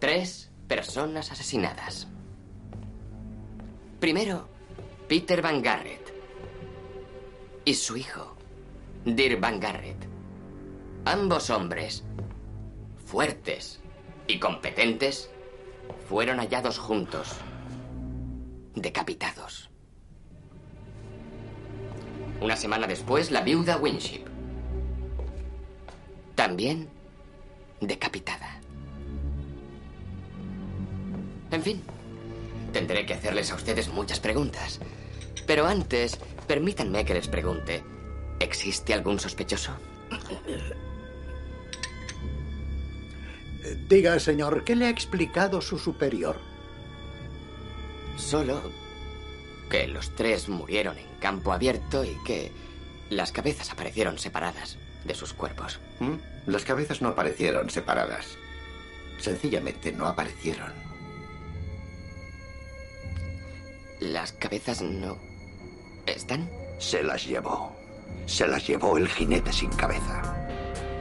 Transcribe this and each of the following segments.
Tres personas asesinadas. Primero, Peter Van Garrett y su hijo, Dirk Van Garrett. Ambos hombres, fuertes y competentes, fueron hallados juntos, decapitados. Una semana después, la viuda Winship, también decapitada. En fin, tendré que hacerles a ustedes muchas preguntas. Pero antes, permítanme que les pregunte, ¿existe algún sospechoso? Diga, señor, ¿qué le ha explicado su superior? Solo que los tres murieron en campo abierto y que las cabezas aparecieron separadas de sus cuerpos. ¿Mm? Las cabezas no aparecieron separadas. Sencillamente no aparecieron. Las cabezas no... ¿Están? Se las llevó. Se las llevó el jinete sin cabeza.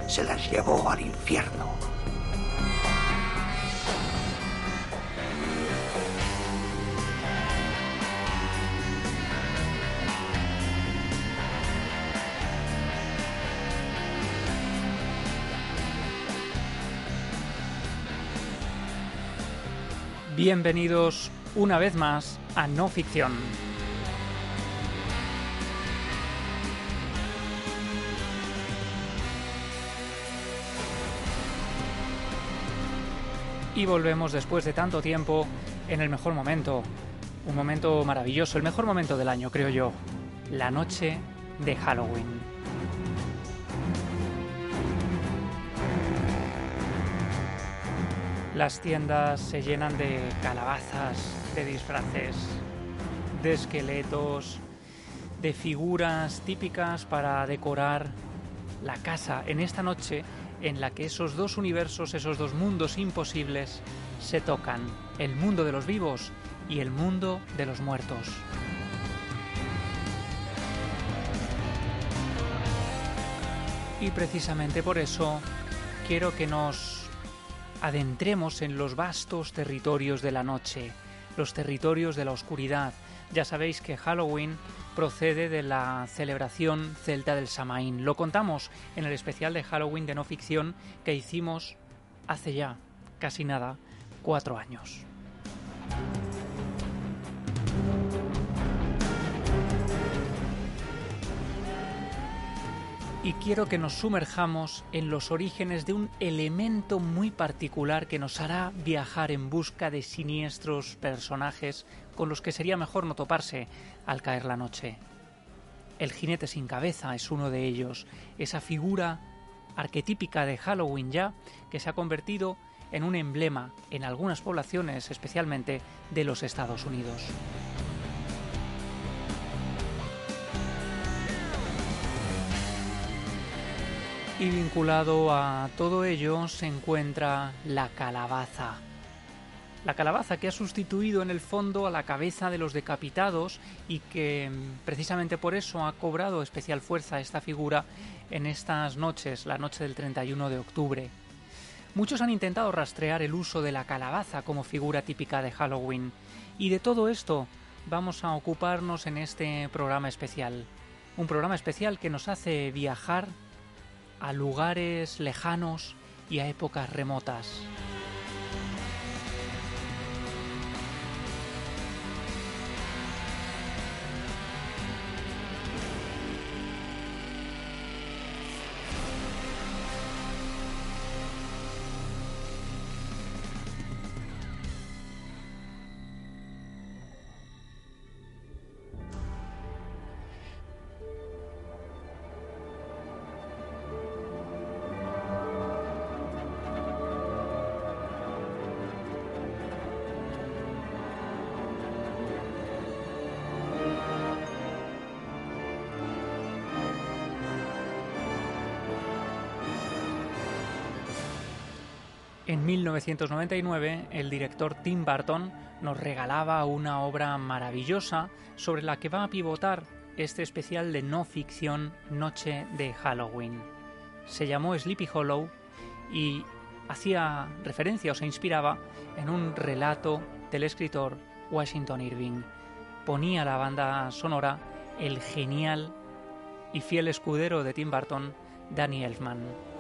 Se las llevó al infierno. Bienvenidos una vez más a No Ficción. Y volvemos después de tanto tiempo en el mejor momento. Un momento maravilloso, el mejor momento del año, creo yo. La noche de Halloween. Las tiendas se llenan de calabazas, de disfraces, de esqueletos, de figuras típicas para decorar la casa en esta noche en la que esos dos universos, esos dos mundos imposibles se tocan, el mundo de los vivos y el mundo de los muertos. Y precisamente por eso quiero que nos adentremos en los vastos territorios de la noche, los territorios de la oscuridad. Ya sabéis que Halloween procede de la celebración celta del Samaín. Lo contamos en el especial de Halloween de no ficción que hicimos hace ya casi nada, cuatro años. Y quiero que nos sumerjamos en los orígenes de un elemento muy particular que nos hará viajar en busca de siniestros personajes con los que sería mejor no toparse al caer la noche. El jinete sin cabeza es uno de ellos, esa figura arquetípica de Halloween ya que se ha convertido en un emblema en algunas poblaciones, especialmente de los Estados Unidos. Y vinculado a todo ello se encuentra la calabaza. La calabaza que ha sustituido en el fondo a la cabeza de los decapitados y que mm, precisamente por eso ha cobrado especial fuerza esta figura en estas noches, la noche del 31 de octubre. Muchos han intentado rastrear el uso de la calabaza como figura típica de Halloween y de todo esto vamos a ocuparnos en este programa especial. Un programa especial que nos hace viajar a lugares lejanos y a épocas remotas. En 1999, el director Tim Burton nos regalaba una obra maravillosa sobre la que va a pivotar este especial de no ficción Noche de Halloween. Se llamó Sleepy Hollow y hacía referencia o se inspiraba en un relato del escritor Washington Irving. Ponía la banda sonora el genial y fiel escudero de Tim Burton, Danny Elfman.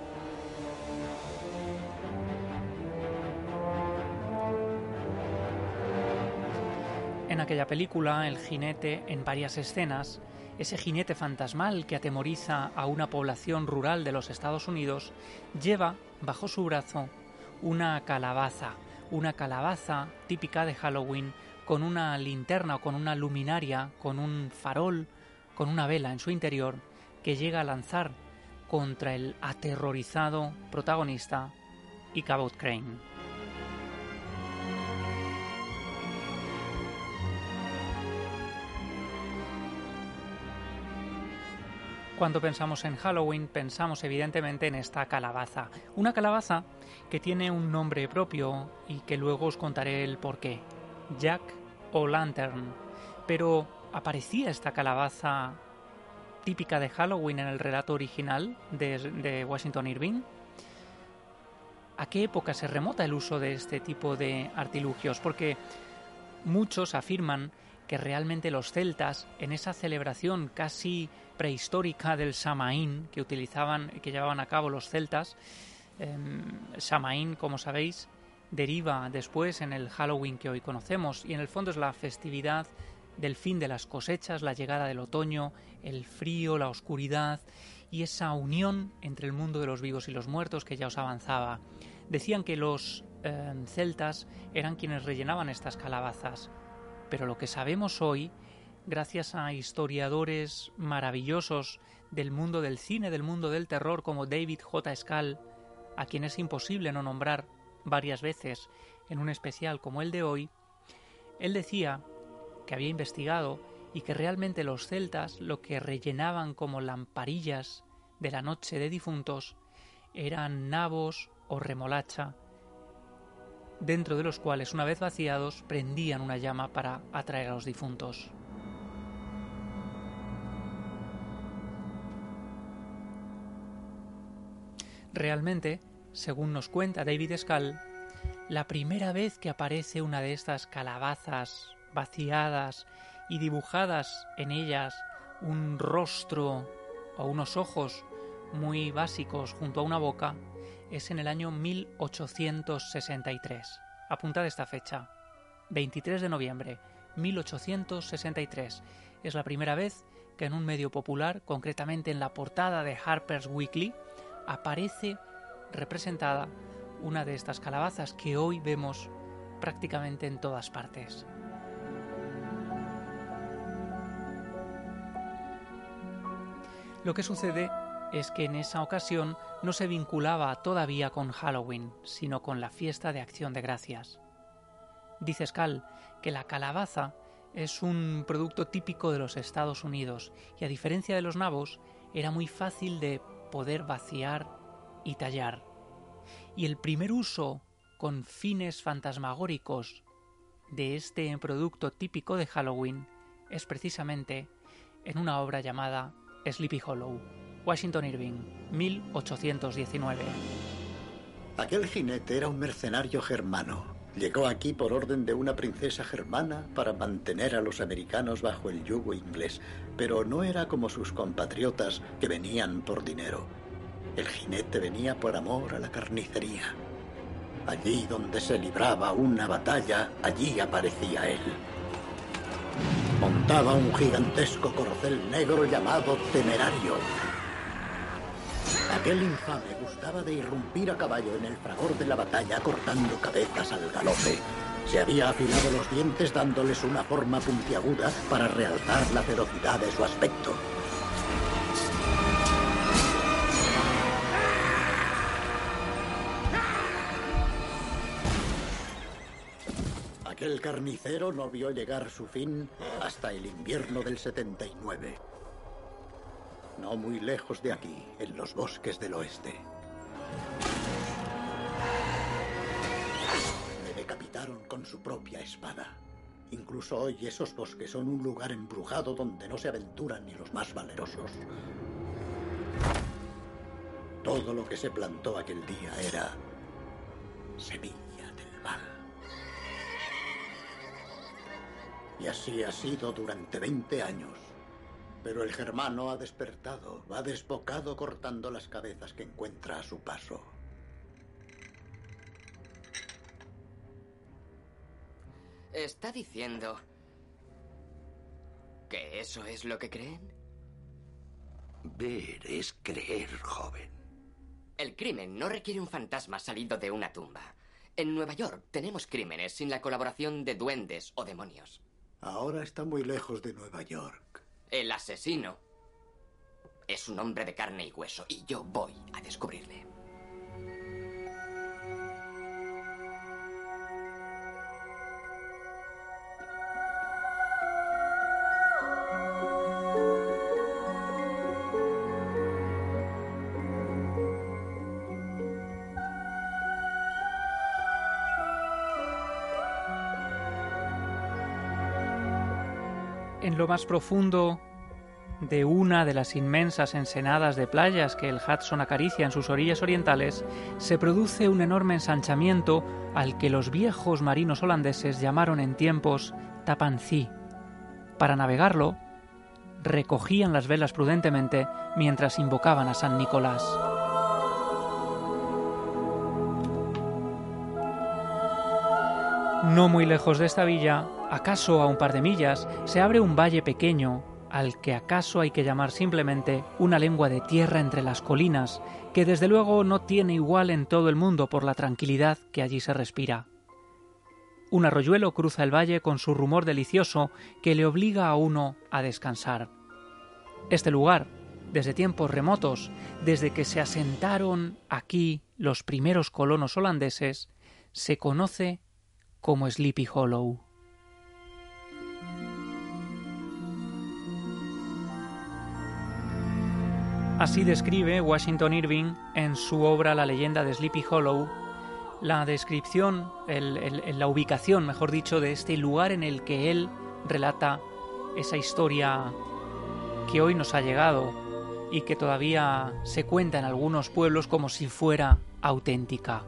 En aquella película, el jinete, en varias escenas, ese jinete fantasmal que atemoriza a una población rural de los Estados Unidos, lleva bajo su brazo una calabaza, una calabaza típica de Halloween, con una linterna o con una luminaria, con un farol, con una vela en su interior, que llega a lanzar contra el aterrorizado protagonista Ichabod Crane. Cuando pensamos en Halloween pensamos evidentemente en esta calabaza. Una calabaza que tiene un nombre propio y que luego os contaré el porqué. Jack o Lantern. Pero ¿aparecía esta calabaza típica de Halloween en el relato original de, de Washington Irving? ¿A qué época se remota el uso de este tipo de artilugios? Porque muchos afirman que realmente los celtas, en esa celebración casi prehistórica del Samaín que utilizaban, que llevaban a cabo los celtas, eh, Samaín, como sabéis, deriva después en el Halloween que hoy conocemos y en el fondo es la festividad del fin de las cosechas, la llegada del otoño, el frío, la oscuridad y esa unión entre el mundo de los vivos y los muertos que ya os avanzaba. Decían que los em, celtas eran quienes rellenaban estas calabazas pero lo que sabemos hoy, gracias a historiadores maravillosos del mundo del cine, del mundo del terror, como David J. Scal, a quien es imposible no nombrar varias veces en un especial como el de hoy, él decía que había investigado y que realmente los celtas lo que rellenaban como lamparillas de la noche de difuntos eran nabos o remolacha dentro de los cuales, una vez vaciados, prendían una llama para atraer a los difuntos. Realmente, según nos cuenta David Scal, la primera vez que aparece una de estas calabazas vaciadas y dibujadas en ellas un rostro o unos ojos muy básicos junto a una boca, es en el año 1863. Apuntad esta fecha. 23 de noviembre 1863. Es la primera vez que en un medio popular, concretamente en la portada de Harper's Weekly, aparece representada una de estas calabazas que hoy vemos prácticamente en todas partes. Lo que sucede es que en esa ocasión no se vinculaba todavía con Halloween, sino con la fiesta de acción de gracias. Dice Scal que la calabaza es un producto típico de los Estados Unidos y a diferencia de los nabos era muy fácil de poder vaciar y tallar. Y el primer uso con fines fantasmagóricos de este producto típico de Halloween es precisamente en una obra llamada Sleepy Hollow. Washington Irving, 1819. Aquel jinete era un mercenario germano. Llegó aquí por orden de una princesa germana para mantener a los americanos bajo el yugo inglés, pero no era como sus compatriotas que venían por dinero. El jinete venía por amor a la carnicería. Allí donde se libraba una batalla, allí aparecía él. Montaba un gigantesco corcel negro llamado Temerario Aquel infame gustaba de irrumpir a caballo en el fragor de la batalla cortando cabezas al galope. Se había afilado los dientes dándoles una forma puntiaguda para realzar la ferocidad de su aspecto. Aquel carnicero no vio llegar su fin hasta el invierno del 79 no muy lejos de aquí, en los bosques del oeste. mataron con su propia espada. Incluso hoy esos bosques son un lugar embrujado donde no se aventuran ni los más valerosos. Todo lo que se plantó aquel día era semilla del mal. Y así ha sido durante 20 años. Pero el germano ha despertado, va desbocado cortando las cabezas que encuentra a su paso. ¿Está diciendo que eso es lo que creen? Ver es creer, joven. El crimen no requiere un fantasma salido de una tumba. En Nueva York tenemos crímenes sin la colaboración de duendes o demonios. Ahora está muy lejos de Nueva York. El asesino es un hombre de carne y hueso y yo voy a descubrirle. En lo más profundo de una de las inmensas ensenadas de playas que el Hudson acaricia en sus orillas orientales, se produce un enorme ensanchamiento al que los viejos marinos holandeses llamaron en tiempos Tapancí. Para navegarlo, recogían las velas prudentemente mientras invocaban a San Nicolás. No muy lejos de esta villa, acaso a un par de millas, se abre un valle pequeño al que acaso hay que llamar simplemente una lengua de tierra entre las colinas, que desde luego no tiene igual en todo el mundo por la tranquilidad que allí se respira. Un arroyuelo cruza el valle con su rumor delicioso que le obliga a uno a descansar. Este lugar, desde tiempos remotos, desde que se asentaron aquí los primeros colonos holandeses, se conoce como Sleepy Hollow. Así describe Washington Irving en su obra La leyenda de Sleepy Hollow la descripción, la ubicación, mejor dicho, de este lugar en el que él relata esa historia que hoy nos ha llegado y que todavía se cuenta en algunos pueblos como si fuera auténtica.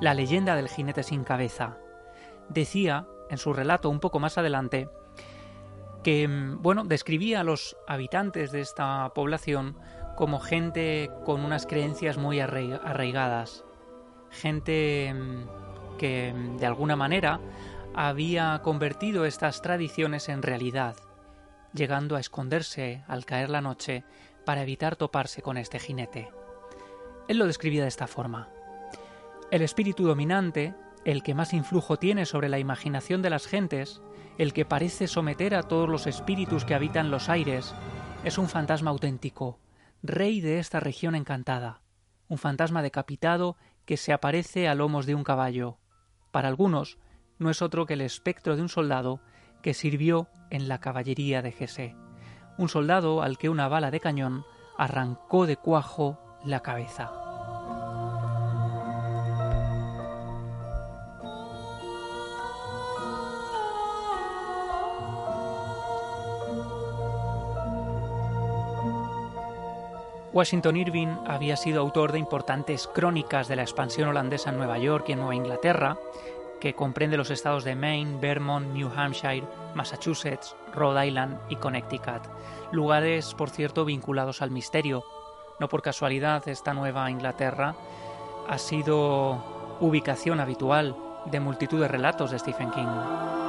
La leyenda del jinete sin cabeza decía en su relato un poco más adelante que, mm, bueno, describía a los habitantes de esta población como gente con unas creencias muy arraigadas, gente mm, que mm, de alguna manera había convertido estas tradiciones en realidad, llegando a esconderse al caer la noche para evitar toparse con este jinete. Él lo describía de esta forma. El espíritu dominante el que más influjo tiene sobre la imaginación de las gentes, el que parece someter a todos los espíritus que habitan los aires, es un fantasma auténtico, rey de esta región encantada, un fantasma decapitado que se aparece a lomos de un caballo. Para algunos, no es otro que el espectro de un soldado que sirvió en la caballería de Jesé, un soldado al que una bala de cañón arrancó de cuajo la cabeza. Washington Irving había sido autor de importantes crónicas de la expansión holandesa en Nueva York y en Nueva Inglaterra, que comprende los estados de Maine, Vermont, New Hampshire, Massachusetts, Rhode Island y Connecticut, lugares, por cierto, vinculados al misterio. No por casualidad, esta Nueva Inglaterra ha sido ubicación habitual de multitud de relatos de Stephen King.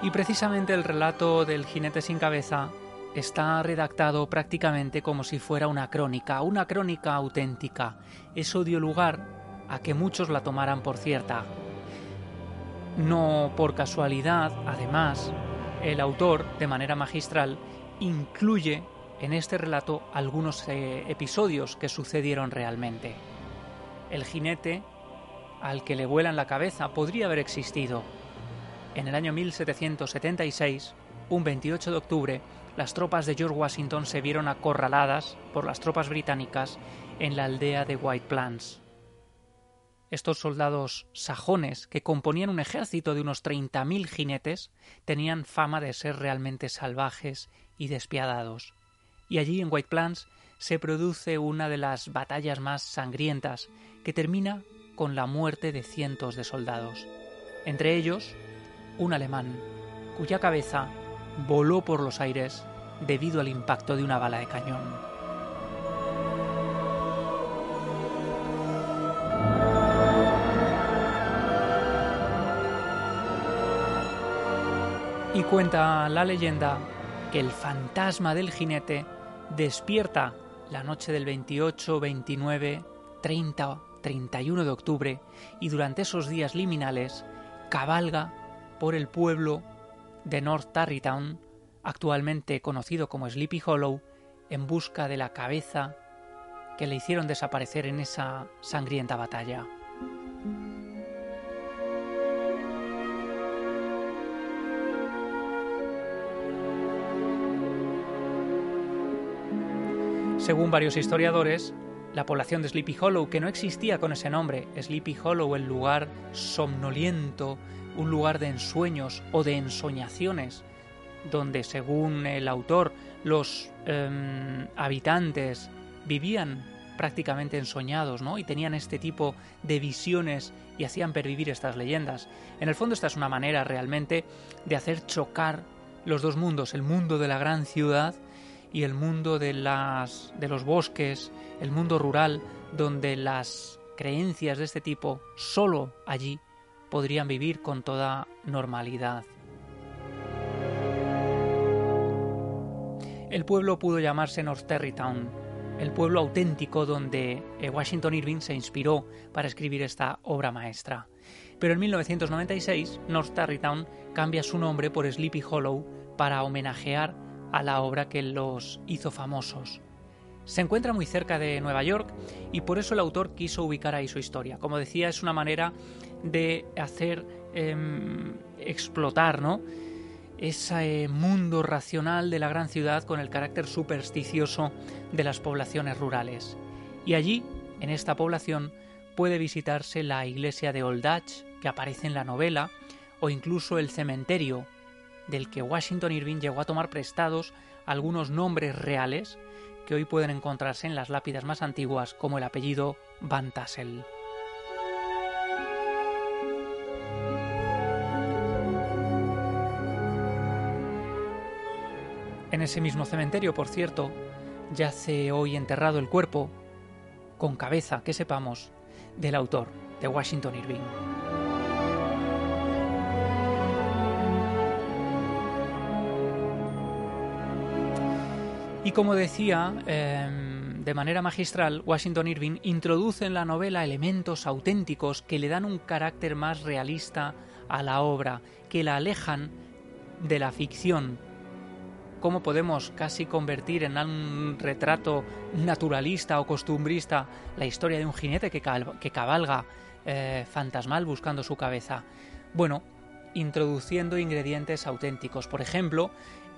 Y precisamente el relato del jinete sin cabeza está redactado prácticamente como si fuera una crónica, una crónica auténtica. Eso dio lugar a que muchos la tomaran por cierta. No por casualidad, además, el autor, de manera magistral, incluye en este relato algunos eh, episodios que sucedieron realmente. El jinete al que le vuelan la cabeza podría haber existido, en el año 1776, un 28 de octubre, las tropas de George Washington se vieron acorraladas por las tropas británicas en la aldea de White Plains. estos soldados sajones, que componían un ejército de unos 30.000 jinetes, tenían fama de ser realmente salvajes y despiadados. Y allí en White Plains se produce una de las batallas más sangrientas, que termina con la muerte de cientos de soldados. Entre ellos, un alemán, cuya cabeza voló por los aires debido al impacto de una bala de cañón. Y cuenta la leyenda que el fantasma del jinete despierta la noche del 28, 29, 30, 31 de octubre y durante esos días liminales cabalga por el pueblo de North Tarrytown, actualmente conocido como Sleepy Hollow, en busca de la cabeza que le hicieron desaparecer en esa sangrienta batalla. Según varios historiadores, la población de Sleepy Hollow, que no existía con ese nombre, Sleepy Hollow, el lugar somnoliento, un lugar de ensueños o de ensoñaciones, donde según el autor los em, habitantes vivían prácticamente ensoñados, ¿no? Y tenían este tipo de visiones y hacían pervivir estas leyendas. En el fondo esta es una manera realmente de hacer chocar los dos mundos, el mundo de la gran ciudad y el mundo de, las, de los bosques, el mundo rural, donde las creencias de este tipo solo allí podrían vivir con toda normalidad. El pueblo pudo llamarse North Terrytown, el pueblo auténtico donde eh, Washington Irving se inspiró para escribir esta obra maestra. Pero en 1996, North Terrytown cambia su nombre por Sleepy Hollow para homenajear a la obra que los hizo famosos. Se encuentra muy cerca de Nueva York y por eso el autor quiso ubicar ahí su historia. Como decía, es una manera de hacer em, explotar ¿no? ese mundo racional de la gran ciudad con el carácter supersticioso de las poblaciones rurales. Y allí, en esta población, puede visitarse la iglesia de Old Dutch, que aparece en la novela, o incluso el cementerio del que Washington Irving llegó a tomar prestados algunos nombres reales que hoy pueden encontrarse en las lápidas más antiguas como el apellido Van Tassel. En ese mismo cementerio, por cierto, yace hoy enterrado el cuerpo, con cabeza, que sepamos, del autor de Washington Irving. Y como decía, em, de manera magistral, Washington Irving introduce en la novela elementos auténticos que le dan un carácter más realista a la obra, que la alejan de la ficción. ¿Cómo podemos casi convertir en un retrato naturalista o costumbrista la historia de un jinete que, cabalga eh, fantasmal buscando su cabeza? Bueno, introduciendo ingredientes auténticos. Por ejemplo,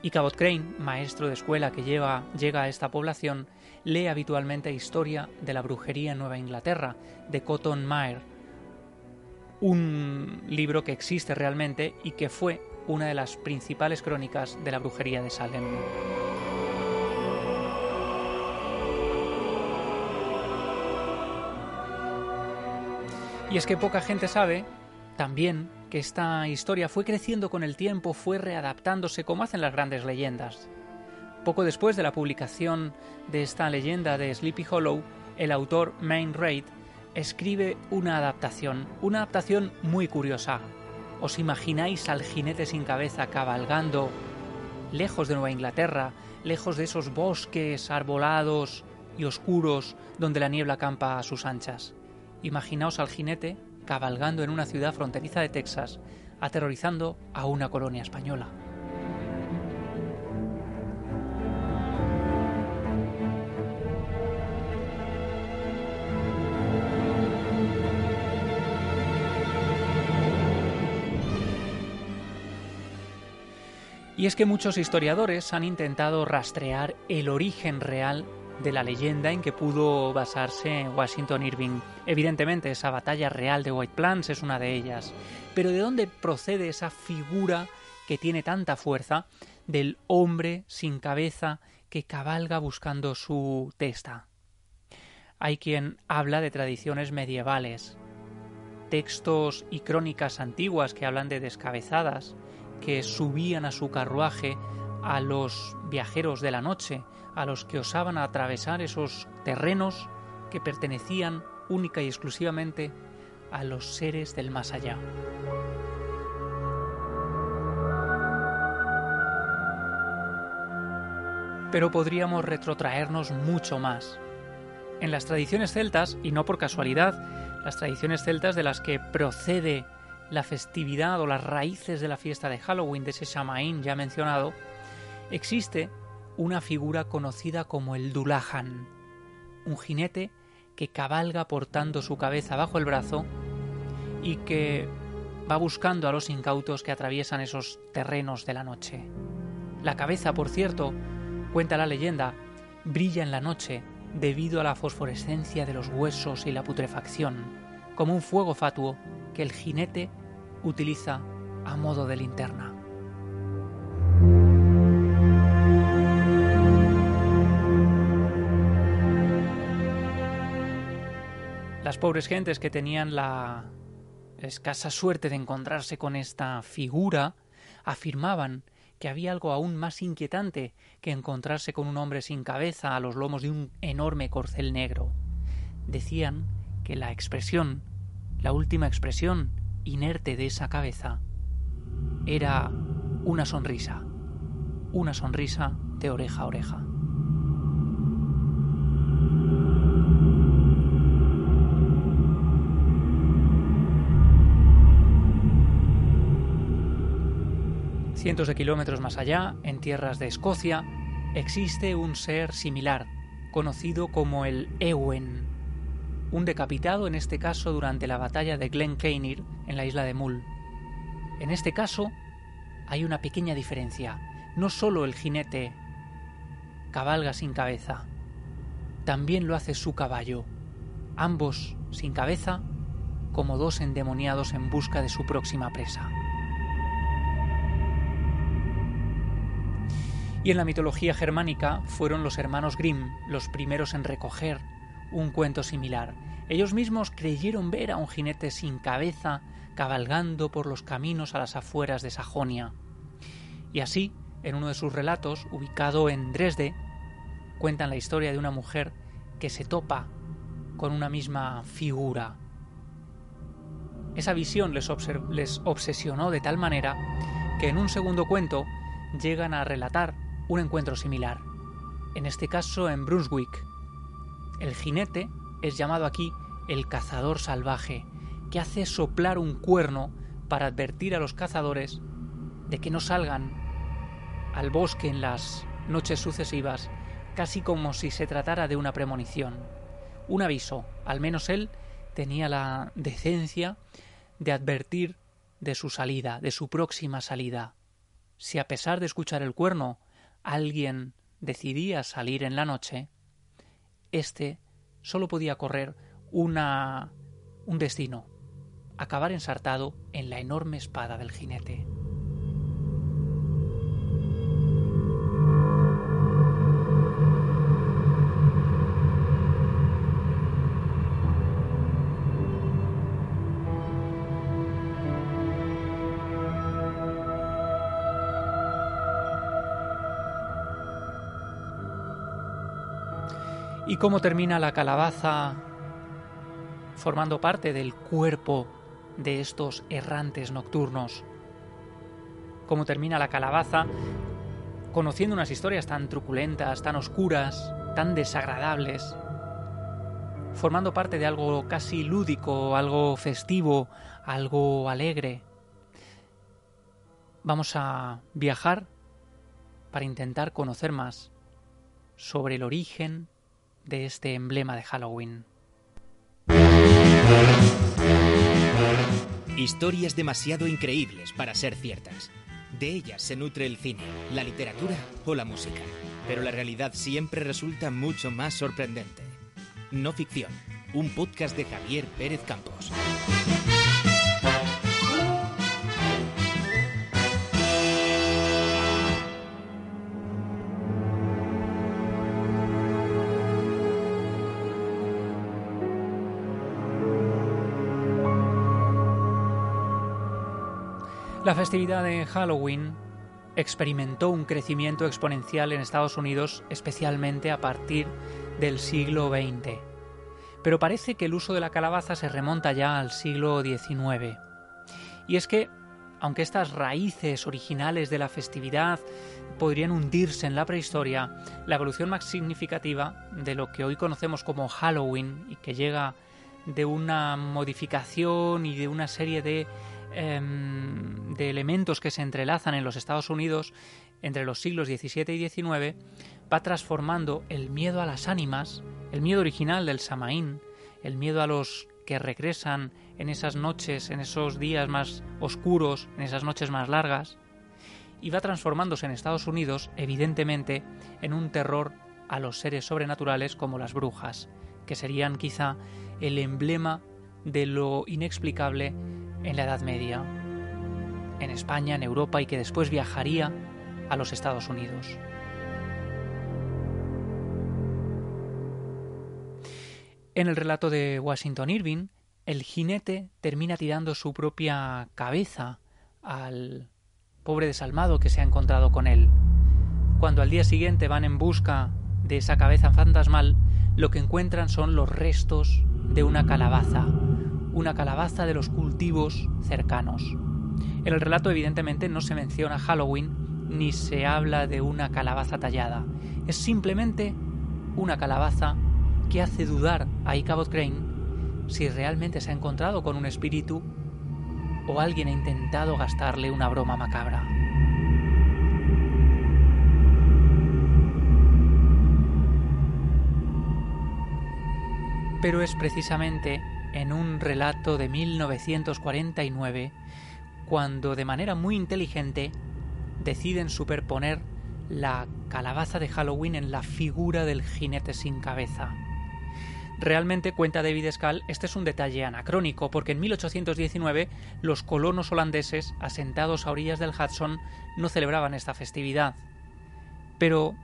y Cabot Crane, maestro de escuela que llega a esta población, lee habitualmente Historia de la brujería en Nueva Inglaterra, de Cotton Mayer, un libro que existe realmente y que fue una de las principales crónicas de la brujería de Salem. Y es que poca gente sabe, también, que esta historia fue creciendo con el tiempo, fue readaptándose como hacen las grandes leyendas. Poco después de la publicación de esta leyenda de Sleepy Hollow, el autor Main Raid escribe una adaptación, una adaptación muy curiosa. ¿Os imagináis al jinete sin cabeza cabalgando lejos de Nueva Inglaterra, lejos de esos bosques arbolados y oscuros donde la niebla campa a sus anchas? Imaginaos al jinete cabalgando en una ciudad fronteriza de Texas, aterrorizando a una colonia española. Y es que muchos historiadores han intentado rastrear el origen real de la leyenda en que pudo basarse Washington Irving. Evidentemente, esa batalla real de White Plains es una de ellas. Pero ¿de dónde procede esa figura que tiene tanta fuerza del hombre sin cabeza que cabalga buscando su testa? Hay quien habla de tradiciones medievales, textos y crónicas antiguas que hablan de descabezadas, que subían a su carruaje a los viajeros de la noche, a los que osaban atravesar esos terrenos que pertenecían única y exclusivamente a los seres del más allá. Pero podríamos retrotraernos mucho más. En las tradiciones celtas, y no por casualidad, las tradiciones celtas de las que procede la festividad o las raíces de la fiesta de Halloween, de ese Samaín ya mencionado, existe una figura conocida como el Dulahan, un jinete que cabalga portando su cabeza bajo el brazo y que va buscando a los incautos que atraviesan esos terrenos de la noche. La cabeza, por cierto, cuenta la leyenda, brilla en la noche debido a la fosforescencia de los huesos y la putrefacción, como un fuego fatuo que el jinete utiliza a modo de linterna. Las pobres gentes que tenían la escasa suerte de encontrarse con esta figura afirmaban que había algo aún más inquietante que encontrarse con un hombre sin cabeza a los lomos de un enorme corcel negro. Decían que la expresión, la última expresión inerte de esa cabeza, era una sonrisa, una sonrisa de oreja a oreja. Cientos de kilómetros más allá, en tierras de Escocia, existe un ser similar, conocido como el Ewen, un decapitado en este caso durante la batalla de Glen Glencairn en la isla de Mull. En este caso hay una pequeña diferencia. No solo el jinete cabalga sin cabeza, también lo hace su caballo, ambos sin cabeza como dos endemoniados en busca de su próxima presa. Y en la mitología germánica fueron los hermanos Grimm los primeros en recoger un cuento similar. Ellos mismos creyeron ver a un jinete sin cabeza cabalgando por los caminos a las afueras de Sajonia. Y así, en uno de sus relatos, ubicado en Dresde, cuentan la historia de una mujer que se topa con una misma figura. Esa visión les, les obsesionó de tal manera que en un segundo cuento llegan a relatar un encuentro similar, en este caso en Brunswick. El jinete es llamado aquí el cazador salvaje, que hace soplar un cuerno para advertir a los cazadores de que no salgan al bosque en las noches sucesivas, casi como si se tratara de una premonición. Un aviso, al menos él tenía la decencia de advertir de su salida, de su próxima salida. Si a pesar de escuchar el cuerno alguien decidía salir en la noche, éste solo podía correr una, un destino, acabar ensartado en la enorme espada del jinete. Y cómo termina la calabaza formando parte del cuerpo de estos errantes nocturnos. Cómo termina la calabaza conociendo unas historias tan truculentas, tan oscuras, tan desagradables, formando parte de algo casi lúdico, algo festivo, algo alegre. Vamos a viajar para intentar conocer más sobre el origen, de este emblema de Halloween. Historias demasiado increíbles para ser ciertas. De ellas se nutre el cine, la literatura o la música. Pero la realidad siempre resulta mucho más sorprendente. No ficción, un podcast de Javier Pérez Campos. La festividad de Halloween experimentó un crecimiento exponencial en Estados Unidos, especialmente a partir del siglo XX. Pero parece que el uso de la calabaza se remonta ya al siglo XIX. Y es que, aunque estas raíces originales de la festividad podrían hundirse en la prehistoria, la evolución más significativa de lo que hoy conocemos como Halloween y que llega de una modificación y de una serie de Em, de elementos que se entrelazan en los Estados Unidos entre los siglos XVII y XIX, va transformando el miedo a las ánimas, el miedo original del Samaín, el miedo a los que regresan en esas noches, en esos días más oscuros, en esas noches más largas, y va transformándose en Estados Unidos, evidentemente, en un terror a los seres sobrenaturales como las brujas, que serían quizá el emblema de lo inexplicable en la Edad Media, en España, en Europa y que después viajaría a los Estados Unidos. En el relato de Washington Irving, el jinete termina tirando su propia cabeza al pobre desalmado que se ha encontrado con él. Cuando al día siguiente van en busca de esa cabeza fantasmal, lo que encuentran son los restos de una calabaza, una calabaza de los cultivos cercanos. En el relato evidentemente no se menciona Halloween ni se habla de una calabaza tallada. Es simplemente una calabaza que hace dudar a Ichabod Crane si realmente se ha encontrado con un espíritu o alguien ha intentado gastarle una broma macabra. Pero es precisamente en un relato de 1949 cuando de manera muy inteligente deciden superponer la calabaza de Halloween en la figura del jinete sin cabeza. Realmente, cuenta David Scal, este es un detalle anacrónico, porque en 1819 los colonos holandeses, asentados a orillas del Hudson, no celebraban esta festividad. Pero,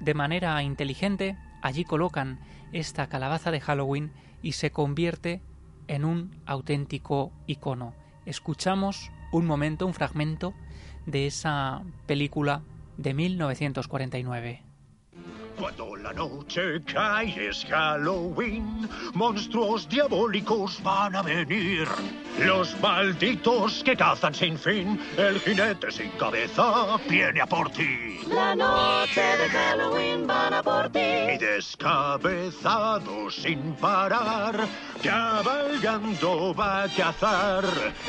de manera inteligente, allí colocan esta calabaza de Halloween y se convierte en un auténtico icono. Escuchamos un momento, un fragmento de esa película de 1949. Cuando la noche cae es Halloween, monstruos diabólicos van a venir. Los malditos que cazan sin fin, el jinete sin cabeza viene a por ti. La noche de Halloween van a por ti. Y descabezado sin parar, cabalgando va a cazar.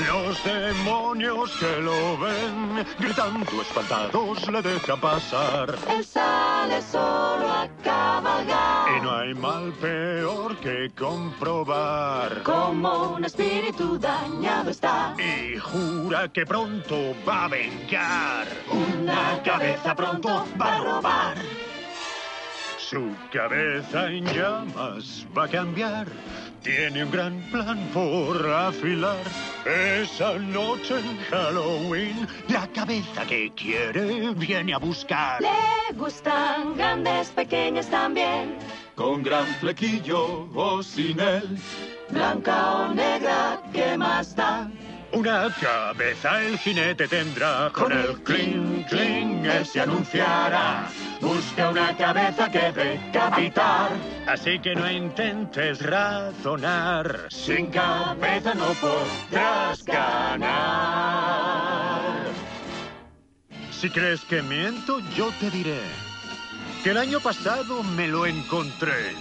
Los demonios que lo ven, gritando espantados, le dejan pasar. Él sale solo a cabalgar. Y no hay mal peor que comprobar. Como un espíritu dañado está. Y jura que pronto va a vengar. Una cabeza pronto va a robar. Su cabeza en llamas va a cambiar. Tiene un gran plan por afilar. Esa noche en Halloween, la cabeza que quiere viene a buscar. Le gustan grandes, pequeñas también. Con gran flequillo o sin él. Blanca o negra, ¿qué más da? Una cabeza el jinete tendrá, con el cling cling él se anunciará. Busca una cabeza que decapitar. Así que no intentes razonar, Sin cabeza no podrás ganar. Si crees que miento, yo te diré que el año pasado me lo encontré.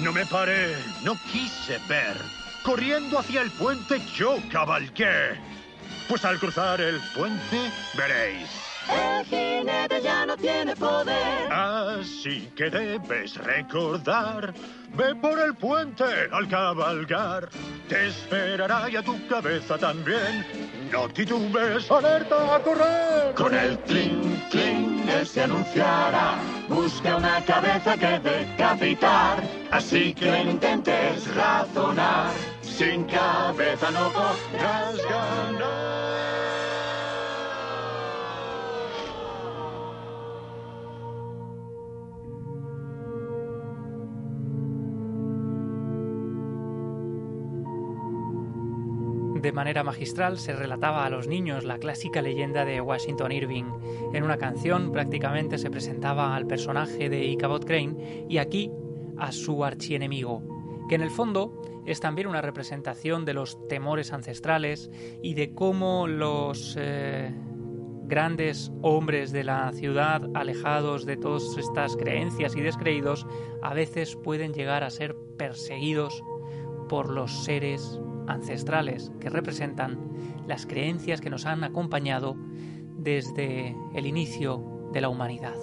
No me paré, no quise ver. Corriendo hacia el puente yo cabalgué. Pues al cruzar el puente veréis. El jinete ya no tiene poder. Así que debes recordar, ve por el puente al cabalgar, te esperará y a tu cabeza también. No titubes, alerta a correr. Con el clink, clink, él se anunciará. Busca una cabeza que decapitar. Así que intentes razonar. Sin cabeza no podrás ganar. De manera magistral se relataba a los niños la clásica leyenda de Washington Irving. En una canción prácticamente se presentaba al personaje de Ichabod Crane y aquí a su archienemigo, que en el fondo es también una representación de los temores ancestrales y de cómo los eh, grandes hombres de la ciudad, alejados de todas estas creencias y descreídos, a veces pueden llegar a ser perseguidos por los seres ancestrales que representan las creencias que nos han acompañado desde el inicio de la humanidad.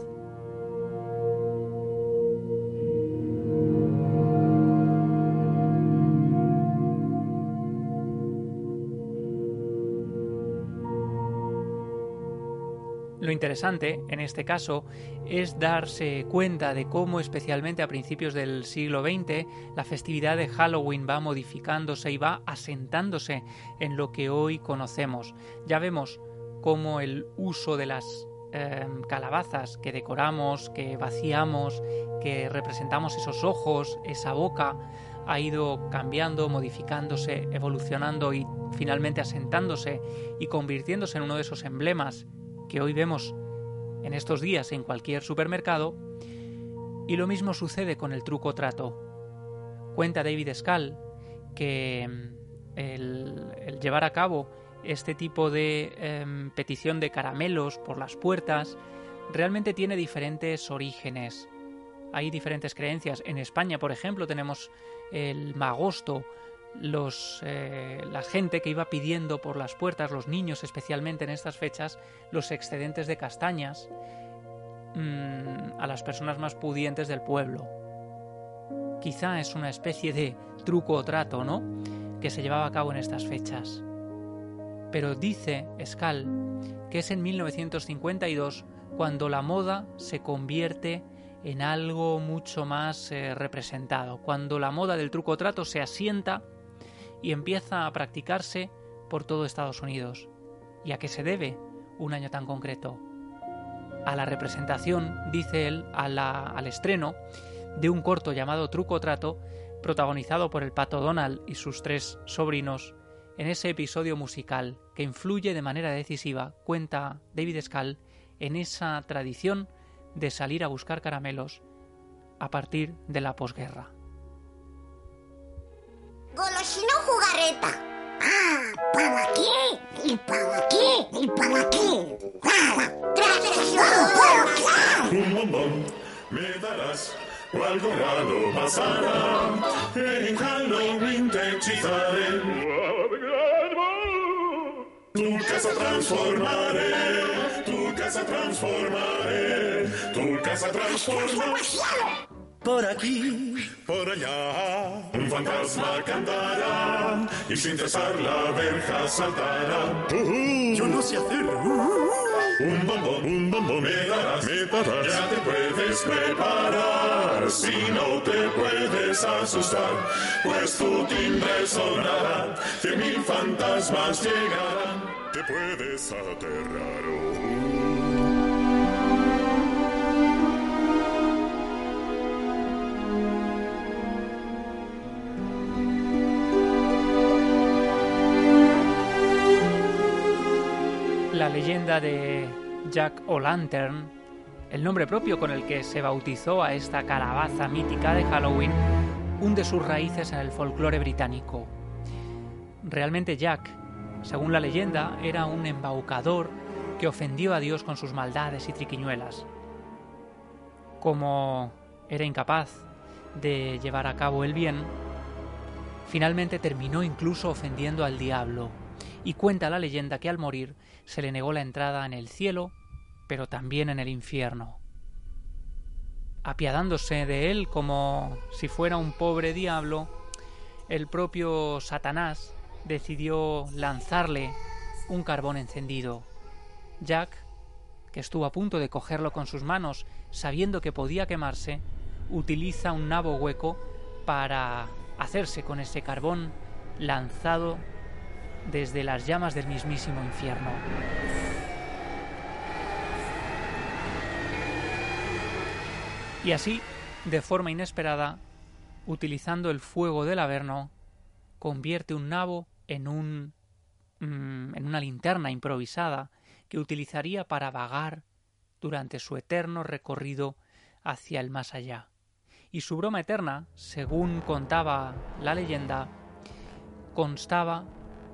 Interesante, en este caso, es darse cuenta de cómo, especialmente a principios del siglo XX, la festividad de Halloween va modificándose y va asentándose en lo que hoy conocemos. Ya vemos cómo el uso de las eh, calabazas que decoramos, que vaciamos, que representamos esos ojos, esa boca, ha ido cambiando, modificándose, evolucionando y finalmente asentándose y convirtiéndose en uno de esos emblemas que hoy vemos en estos días en cualquier supermercado, y lo mismo sucede con el truco trato. Cuenta David Scal que mm, el, llevar a cabo este tipo de em, petición de caramelos por las puertas realmente tiene diferentes orígenes. Hay diferentes creencias. En España, por ejemplo, tenemos el magosto, los, eh, la gente que iba pidiendo por las puertas, los niños especialmente en estas fechas, los excedentes de castañas mm, a las personas más pudientes del pueblo. Quizá es una especie de truco o trato, ¿no? Que se llevaba a cabo en estas fechas. Pero dice Scal que es en 1952 cuando la moda se convierte en algo mucho más eh, representado, cuando la moda del truco o trato se asienta y empieza a practicarse por todo Estados Unidos. ¿Y a qué se debe un año tan concreto? A la representación, dice él, al estreno de un corto llamado Truco Trato, protagonizado por el pato Donald y sus tres sobrinos, en ese episodio musical que influye de manera decisiva, cuenta David Scal, en esa tradición de salir a buscar caramelos a partir de la posguerra. Golosino jugarreta. Ah, para aquí y para aquí y para aquí. Un bombón me darás o algo raro pasará. En Halloween te hechizaré. Tu casa transformaré, tu casa transformaré, tu casa transformaré. Por aquí, por allá, un fantasma cantará y sin cesar la verja saltará. Yo no sé hacer. Un bombón, un bombón me darás, me darás. Ya te puedes preparar si no te puedes asustar, pues tu timbre sonará, cien mil fantasmas llegarán. Te puedes aterrar. La leyenda de Jack O'Lantern, el nombre propio con el que se bautizó a esta calabaza mítica de Halloween, hunde sus raíces en el folclore británico. Realmente Jack, según la leyenda, era un embaucador que ofendió a Dios con sus maldades y triquiñuelas. Como era incapaz de llevar a cabo el bien, finalmente terminó incluso ofendiendo al diablo, y cuenta la leyenda que al morir se le negó la entrada en el cielo, pero también en el infierno. Apiadándose de él como si fuera un pobre diablo, el propio Satanás decidió lanzarle un carbón encendido. Jack, que estuvo a punto de cogerlo con sus manos, sabiendo que podía quemarse, utiliza un nabo hueco para hacerse con ese carbón lanzado desde las llamas del mismísimo infierno. Y así, de forma inesperada, utilizando el fuego del Averno, convierte un nabo en un mm, en una linterna improvisada que utilizaría para vagar durante su eterno recorrido hacia el más allá. Y su broma eterna, según contaba la leyenda, constaba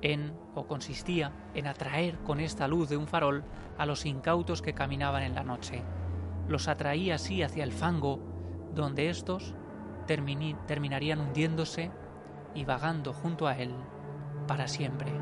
en o consistía en atraer con esta luz de un farol a los incautos que caminaban en la noche. Los atraía así hacia el fango, donde éstos terminarían hundiéndose y vagando junto a él para siempre.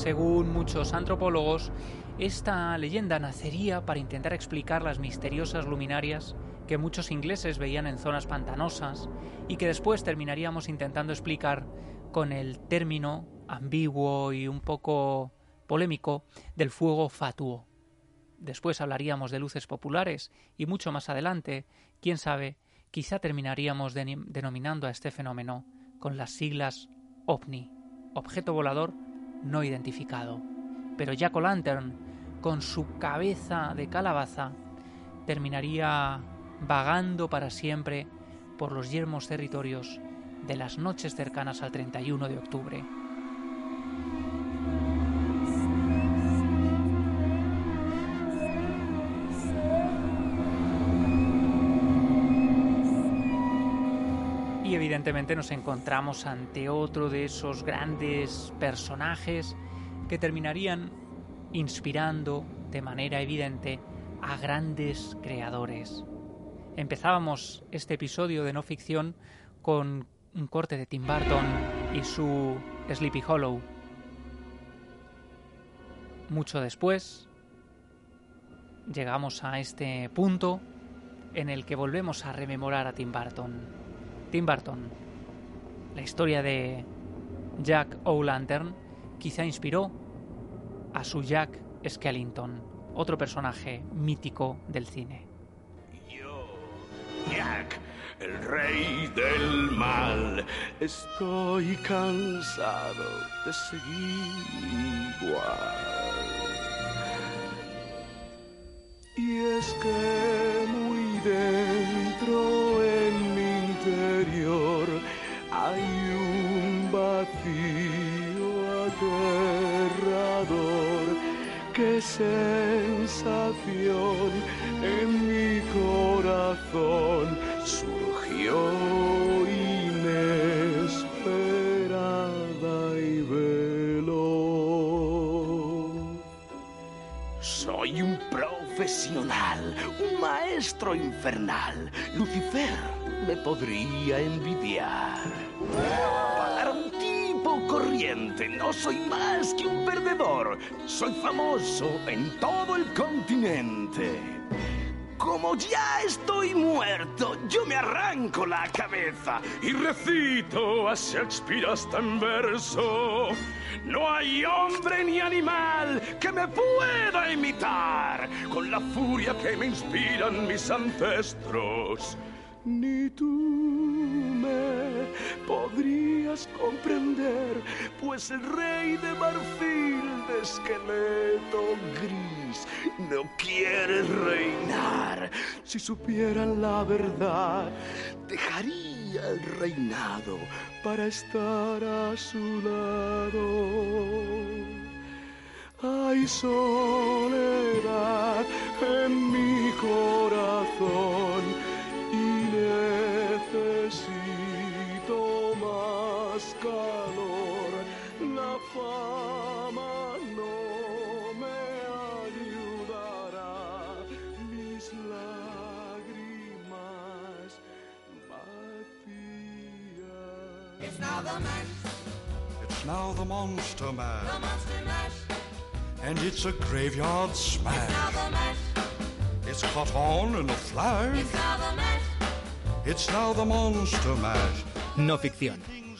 Según muchos antropólogos, esta leyenda nacería para intentar explicar las misteriosas luminarias que muchos ingleses veían en zonas pantanosas y que después terminaríamos intentando explicar con el término ambiguo y un poco polémico del fuego fatuo. Después hablaríamos de luces populares y mucho más adelante, quién sabe, quizá terminaríamos denominando a este fenómeno con las siglas OVNI, objeto volador no identificado. Pero Jack O'Lantern, con su cabeza de calabaza, terminaría vagando para siempre por los yermos territorios de las noches cercanas al 31 de octubre. Evidentemente nos encontramos ante otro de esos grandes personajes que terminarían inspirando de manera evidente a grandes creadores. Empezábamos este episodio de no ficción con un corte de Tim Burton y su Sleepy Hollow. Mucho después llegamos a este punto en el que volvemos a rememorar a Tim Burton. Tim Burton. La historia de Jack O'Lantern quizá inspiró a su Jack Skellington, otro personaje mítico del cine. Yo, Jack, el rey del mal, estoy cansado de seguir igual. Y es que muy dentro vacío aterrador. Qué sensación en mi corazón surgió inesperada y veloz. Soy un profesional, un maestro infernal, Lucifer me podría envidiar. Corriente no soy más que un perdedor. Soy famoso en todo el continente. Como ya estoy muerto, yo me arranco la cabeza y recito a Shakespeare hasta en verso. No hay hombre ni animal que me pueda imitar con la furia que me inspiran mis ancestros. Ni tú podrías comprender, pues el rey de marfil de esqueleto gris no quiere reinar. Si supieran la verdad, dejaría el reinado para estar a su lado. Hay soledad en mi corazón La fama no me ayudará, mis lágrimas vacías. It's now the man, It's now the Monster Man, the monster mash. and it's a graveyard It's smash. now the mash, It's caught on in a flash. it's now the mash. It's now the Monster Mash. No ficción.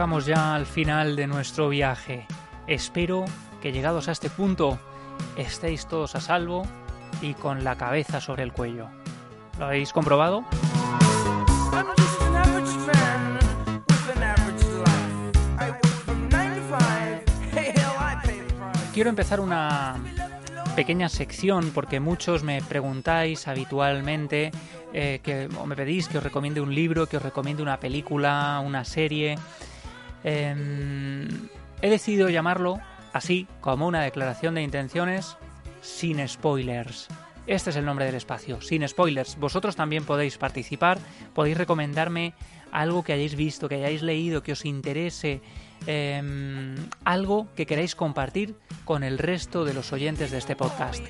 llegamos ya al final de nuestro viaje. Espero que llegados a este punto estéis todos a salvo y con la cabeza sobre el cuello. ¿Lo habéis comprobado? I'm just an average man with an average life. I work from 9 to 5. Hey, hell, I pay the price. Quiero empezar una pequeña sección porque muchos me preguntáis habitualmente eh, que, me pedís que os recomiende un libro, que os recomiende una película, una serie. Em, he decidido llamarlo así, como una declaración de intenciones sin spoilers. Este es el nombre del espacio, sin spoilers. Vosotros también podéis participar, podéis recomendarme algo que hayáis visto, que hayáis leído, que os interese, em, algo que queráis compartir con el resto de los oyentes de este podcast.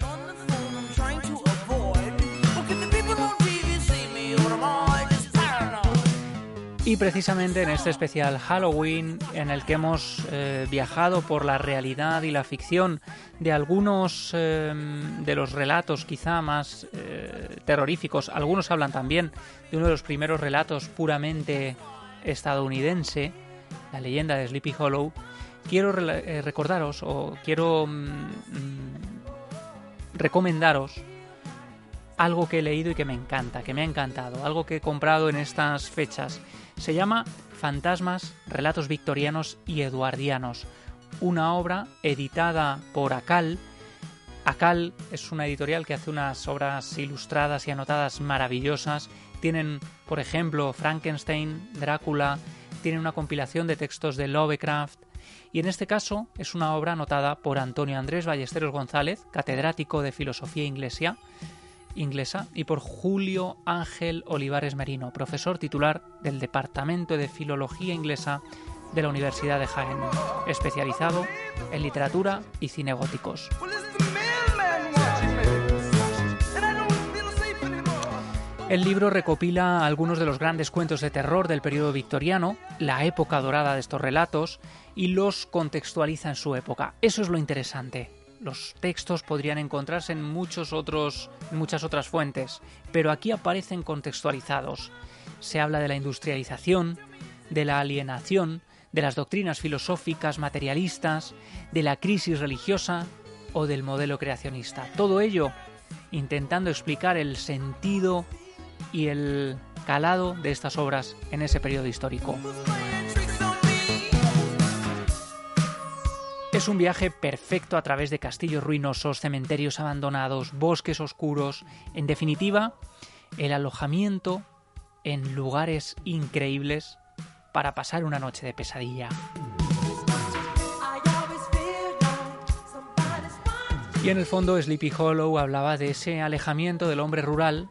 Y precisamente en este especial Halloween, en el que hemos eh, viajado por la realidad y la ficción de algunos eh, de los relatos quizá más eh, terroríficos, algunos hablan también de uno de los primeros relatos puramente estadounidense, la leyenda de Sleepy Hollow, quiero eh, recordaros o quiero mm, mm, recomendaros algo que he leído y que me encanta, que me ha encantado, algo que he comprado en estas fechas. Se llama Fantasmas, Relatos Victorianos y Eduardianos, una obra editada por Acal. Acal es una editorial que hace unas obras ilustradas y anotadas maravillosas. Tienen, por ejemplo, Frankenstein, Drácula, tienen una compilación de textos de Lovecraft, y en este caso es una obra anotada por Antonio Andrés Ballesteros González, catedrático de Filosofía Inglesa, inglesa, y por Julio Ángel Olivares Merino, profesor titular del Departamento de Filología Inglesa de la Universidad de Jaén, especializado en literatura y cine góticos. El libro recopila algunos de los grandes cuentos de terror del periodo victoriano, la época dorada de estos relatos, y los contextualiza en su época. Eso es lo interesante. Los textos podrían encontrarse en muchos otros, muchas otras fuentes, pero aquí aparecen contextualizados. Se habla de la industrialización, de la alienación, de las doctrinas filosóficas materialistas, de la crisis religiosa o del modelo creacionista. Todo ello intentando explicar el sentido y el calado de estas obras en ese periodo histórico. Es un viaje perfecto a través de castillos ruinosos, cementerios abandonados, bosques oscuros, en definitiva, el alojamiento en lugares increíbles para pasar una noche de pesadilla. Y en el fondo Sleepy Hollow hablaba de ese alejamiento del hombre rural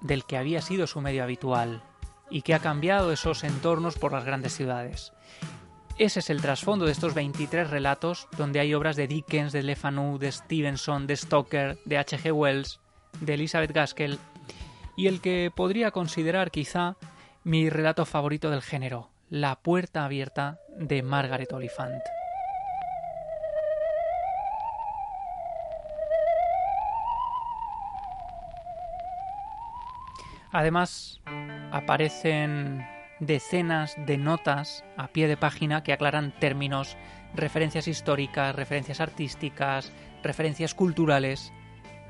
del que había sido su medio habitual y que ha cambiado esos entornos por las grandes ciudades. Ese es el trasfondo de estos 23 relatos donde hay obras de Dickens, de Le Fanu, de Stevenson, de Stoker, de H.G. Wells, de Elizabeth Gaskell y el que podría considerar quizá mi relato favorito del género, La puerta abierta de Margaret Oliphant. Además, aparecen decenas de notas a pie de página que aclaran términos, referencias históricas, referencias artísticas, referencias culturales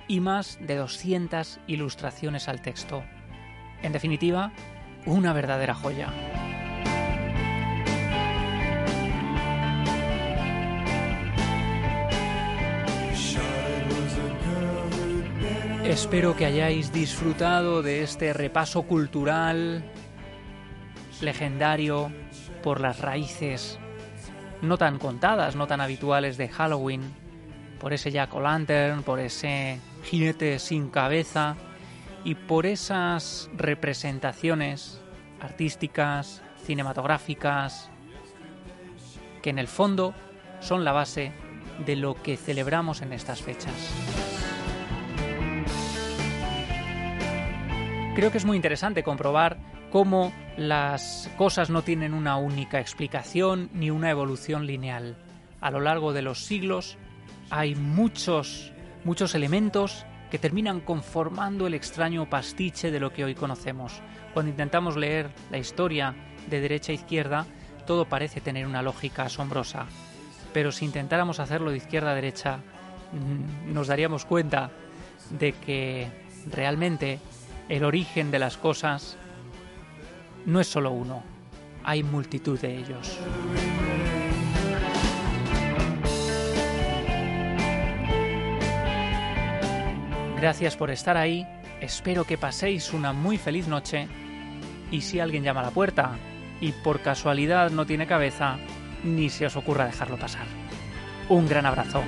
y más de 200 ilustraciones al texto. En definitiva, una verdadera joya. Espero que hayáis disfrutado de este repaso cultural legendario por las raíces no tan contadas, no tan habituales de Halloween, por ese Jack o' Lantern, por ese jinete sin cabeza y por esas representaciones artísticas, cinematográficas, que en el fondo son la base de lo que celebramos en estas fechas. Creo que es muy interesante comprobar cómo las cosas no tienen una única explicación ni una evolución lineal. A lo largo de los siglos hay muchos, muchos elementos que terminan conformando el extraño pastiche de lo que hoy conocemos. Cuando intentamos leer la historia de derecha a izquierda, todo parece tener una lógica asombrosa. Pero si intentáramos hacerlo de izquierda a derecha, mm, nos daríamos cuenta de que realmente el origen de las cosas no es solo uno, hay multitud de ellos. Gracias por estar ahí, espero que paséis una muy feliz noche y si alguien llama a la puerta y por casualidad no tiene cabeza, ni se os ocurra dejarlo pasar. Un gran abrazo.